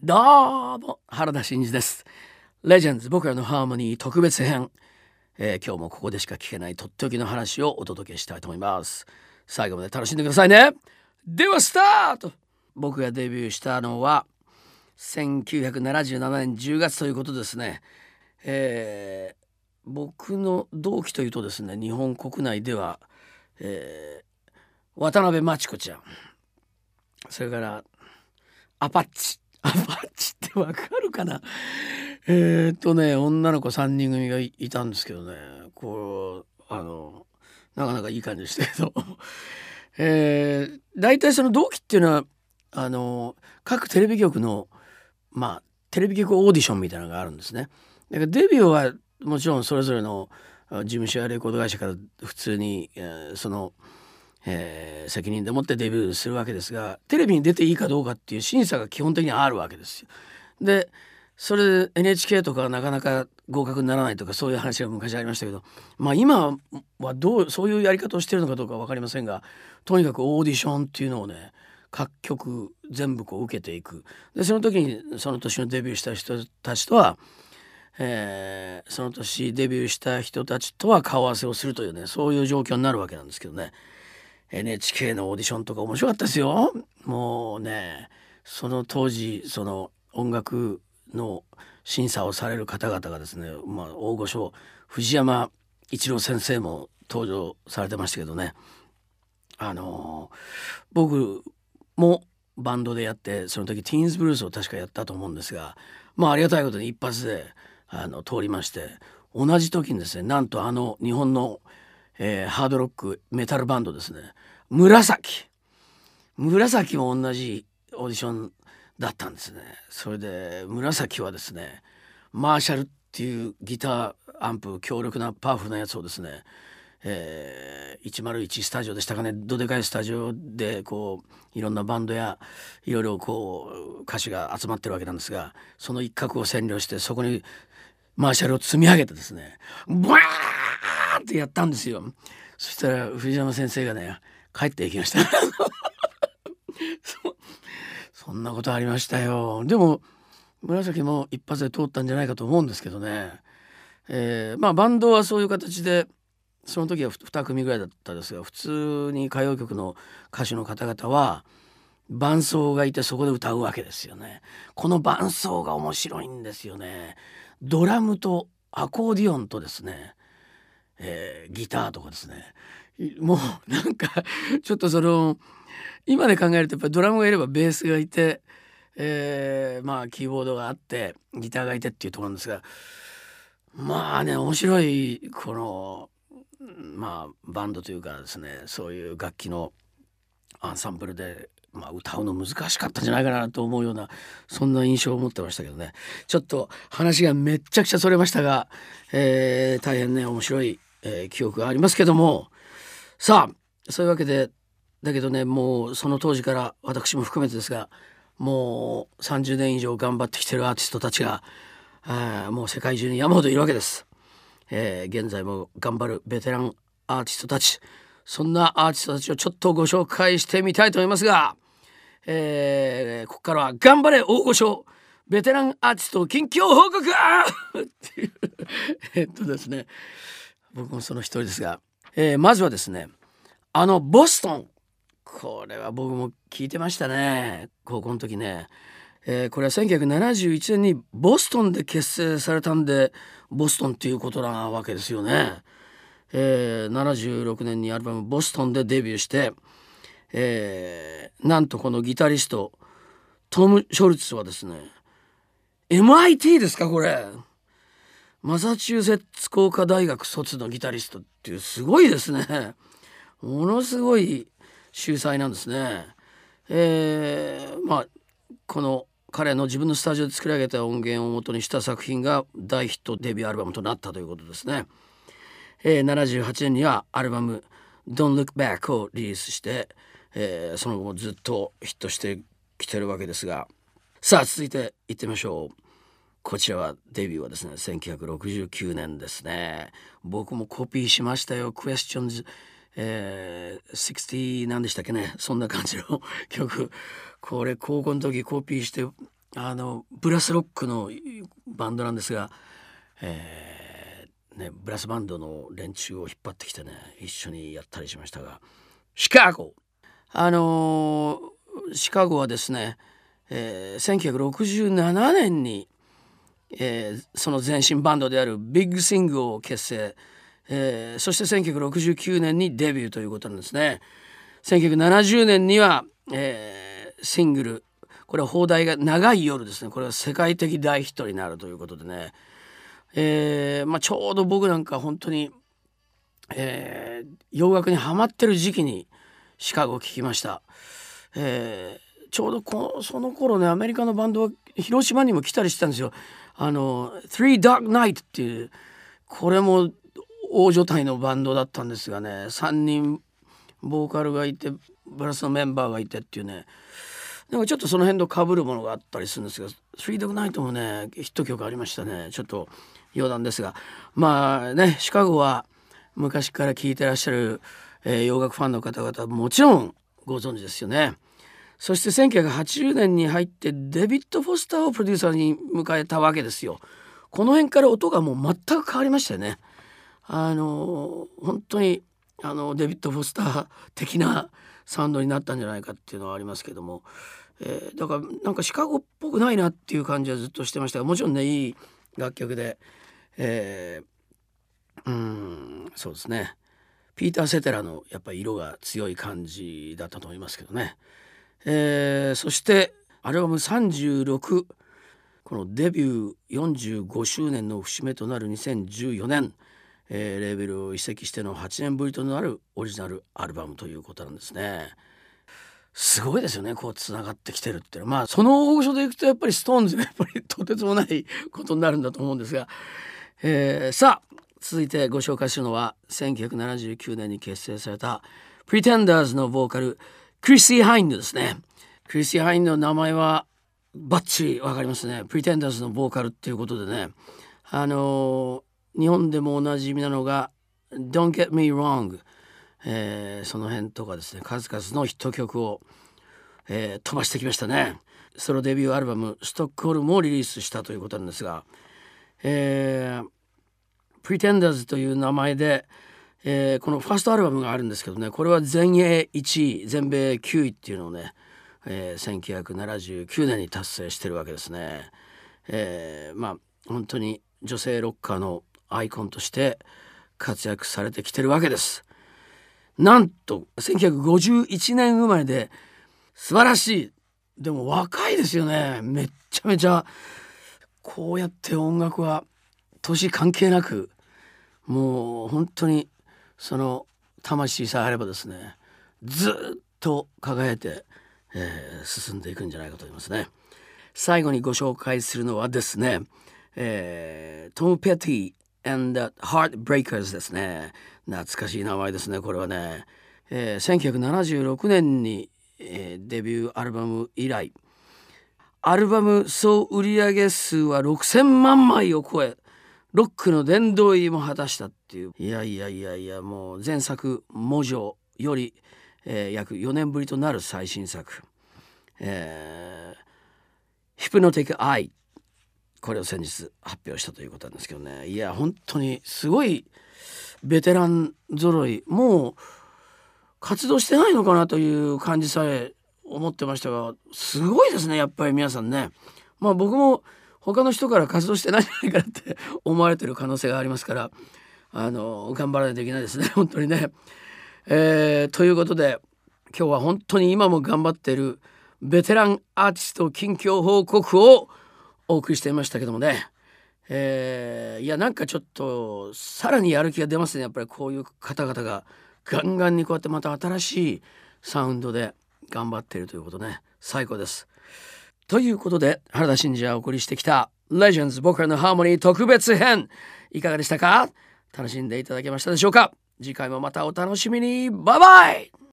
どうも原田真二です。レジェンズ僕らのハーモニー特別編、えー、今日もここでしか聞けないとっておきの話をお届けしたいと思います。最後まで楽しんでくださいね。ではスタート。僕がデビューしたのは1977年10月ということですね、えー、僕の同期というとですね日本国内では、えー、渡辺真知子ちゃん。それからアパッチ。アパッチってわかるかな？えー、っとね女の子3人組がいたんですけどね。こうあのなかなかいい感じでしたけど。えー、大体その同期っていうのはあの各テレビ局のまあテレビ局オーディションみたいなのがあるんですね。だからデビューはもちろんそれぞれの事務所やレコード会社から普通に、えー、そのえー、責任でもってデビューするわけですがテレビに出ていいかどうかっていう審査が基本的にあるわけですよ。でそれで NHK とかなかなか合格にならないとかそういう話が昔ありましたけどまあ今はどうそういうやり方をしてるのかどうか分かりませんがとにかくオーディションっていうのをね各局全部こう受けていくでその時にその年のデビューした人たちとは、えー、その年デビューした人たちとは顔合わせをするというねそういう状況になるわけなんですけどね。NHK のオーディションとか面白かったですよ。もうねその当時その音楽の審査をされる方々がですね、まあ、大御所藤山一郎先生も登場されてましたけどねあの僕もバンドでやってその時ティーンズブルースを確かやったと思うんですがまあありがたいことに一発であの通りまして同じ時にですねなんとあの日本のえー、ハードロックメタルバンドですね。紫。紫も同じオーディションだったんですね。それで紫はですねマーシャルっていうギターアンプ強力なパワフルなやつをですね、えー、101スタジオでしたかね。どでかいスタジオでこういろんなバンドやいろいろこう歌手が集まってるわけなんですがその一角を占領してそこにマーシャルを積み上げてですねバーーってやったんですよ。そしたら藤山先生がね帰っていきました。そそんなことありましたよ。でも紫も一発で通ったんじゃないかと思うんですけどね、えー、まあバンドはそういう形でその時は2組ぐらいだったですが普通に歌謡曲の歌手の方々は伴奏がいてそこで歌うわけですよね。この伴奏が面白いんですよね。ドラムとアコーディオンとですねえー、ギターとかですね。もうなんかちょっとその今で考えるとやっぱりドラムがいればベースがいて、えー、まあキーボードがあってギターがいてっていうところなんですがまあね面白いこのまあバンドというかですねそういう楽器のアンサンブルでまあ、歌うの難しかったんじゃないかなと思うようなそんな印象を持ってましたけどね。ちょっと話がめっちゃくちゃそれましたが、えー、大変ね面白いえー、記憶がありますけども。さあそういうわけでだけどねもうその当時から私も含めてですがもう30年以上頑張ってきてるアーティストたちがもう世界中に山ほどいるわけです、えー、現在も頑張るベテランアーティストたち。そんなアーティストたちをちょっとご紹介してみたいと思いますが、えー、ここからは頑張れ大御所ベテランアーティスト近況報告! っていうえっとですね。僕もその一人ですが、えー、まずはですねあのボストン。これは僕も聞いてましたね。高校の時ね、えー、これは1971年にボストンで結成されたんでボストンっていうことなわけですよね、えー、76年にアルバム「ボストン」でデビューして、えー、なんとこのギタリストトム・ショルツはですね MIT ですかこれ。マサチューセッツ工科大学卒のギタリストっていうすごいですねものすごい秀才なんですね。えー、まあこの彼の自分のスタジオで作り上げた音源をもとにした作品が大ヒットデビューアルバムとなったということですね。えー、78年にはアルバム「Don't Look Back」をリリースして、えー、その後もずっとヒットしてきてるわけですがさあ続いていってみましょう。こちらはデビューはですね1969年ですね。僕もコピーしましたよ。クエスチョンズえー、60何でしたっけね。そんな感じの曲。これ高校の時コピーしてあのブラスロックのバンドなんですが、えーね、ブラスバンドの連中を引っ張ってきてね一緒にやったりしましたが。シカゴあのー、シカゴはですね、えー、1967年に、えー、その前身バンドであるビッグシングを結成、えー、そして1969年にデビューということなんですね。1970年には、えー、シングル。これは放題が長い夜ですね。これは世界的大ヒットになるということでね、えーまあ、ちょうど僕なんか本当に、えー、洋楽にはまってる時期にシカゴを聴きました、えー、ちょうどこその頃ねアメリカのバンドは広島にも来たりしたんですよ。あの「Three Dark Night」っていうこれも大所帯のバンドだったんですがね3人ボーカルがいてブラスのメンバーがいてっていうね。なんかちょっとその辺とかぶるものがあったりするんですが「スリードグナイト」もねヒット曲ありましたね。ちょっと余談ですが。まあねシカゴは昔から聴いてらっしゃる、えー、洋楽ファンの方々もちろんご存知ですよね。そして1980年に入ってデビッド・フォスターをプロデューサーに迎えたわけですよ。この辺から音がもう全く変わりましたよね。あの本当にあのデビッド・フォスター的なサウンドになったんじゃないかっていうのはありますけども、えー、だからなんかシカゴっぽくないなっていう感じはずっとしてましたがもちろんねいい楽曲で、えー、うんそうですね。ピーター・セテラのやっぱり色が強い感じだったと思いますけどね、えー、そしてアルバム36このデビュー45周年の節目となる2014年えー、レーベルを移籍しての8年ぶりとなるオリジナルアルバムということなんですね。すごいですよねこうつながってきてるっていうまあその大御所でいくとやっぱりストーンズがやっぱりとてつもないことになるんだと思うんですが、えー、さあ続いてご紹介するのは1979年に結成された Pretenders のボーカルクリスティ・ハインドですね。クリスティ・ハインドの名前はバッチリ分かりますね。Pretenders のボーカルっていうことでねあの日本でもおなじみなのが「Don't Get Me Wrong」えー、その辺とかですね数々のヒット曲を、えー、飛ばしてきましたねソロデビューアルバム「ストックホルム」をリリースしたということなんですが、えー、Pretenders という名前で、えー、このファーストアルバムがあるんですけどねこれは全英1位全米9位っていうのをね、えー、1979年に達成してるわけですね。えー、まあ本当に女性ロッカーのアイコンとして活躍されてきてるわけです。なんと1951年生まれで素晴らしいでも若いですよねめっちゃめちゃこうやって音楽は年関係なくもう本当にその魂さえあればですねずっと輝いて、えー、進んでいくんじゃないかと思いますね。最後にご紹介するのはですね、えー、トム・ペティ and Heartbreakers ですね。懐かしい名前ですねこれはね、えー、1976年に、えー、デビューアルバム以来。アルバム総売上数は6,000万枚を超えロックの殿堂入りも果たしたっていう。いやいやいやいやもう前作「モジョ」より、えー、約4年ぶりとなる最新作「えー、ヒプノティック・アイ」これを先日発表したということなんですけどね。いや本当にすごいベテラン揃い。もう活動してないのかなという感じさえ思ってましたがすごいですねやっぱり皆さんね。まあ僕も他の人から活動してないんじゃないかなって 思われてる可能性がありますからあの頑張らないといけないですね 本当にね。えー、ということで今日は本当に今も頑張ってるベテランアーティスト近況報告をお送りしていましたけどもね、えー、いやなんかちょっとさらにやる気が出ますねやっぱりこういう方々がガンガンにこうやってまた新しいサウンドで頑張っているということね最高です。ということで原田真二がお送りしてきた「レジェンズ僕らのハーモニー特別編」いかがでしたか？楽しんでいただけましたでしょうか？次回もまたお楽しみに。バイバイ！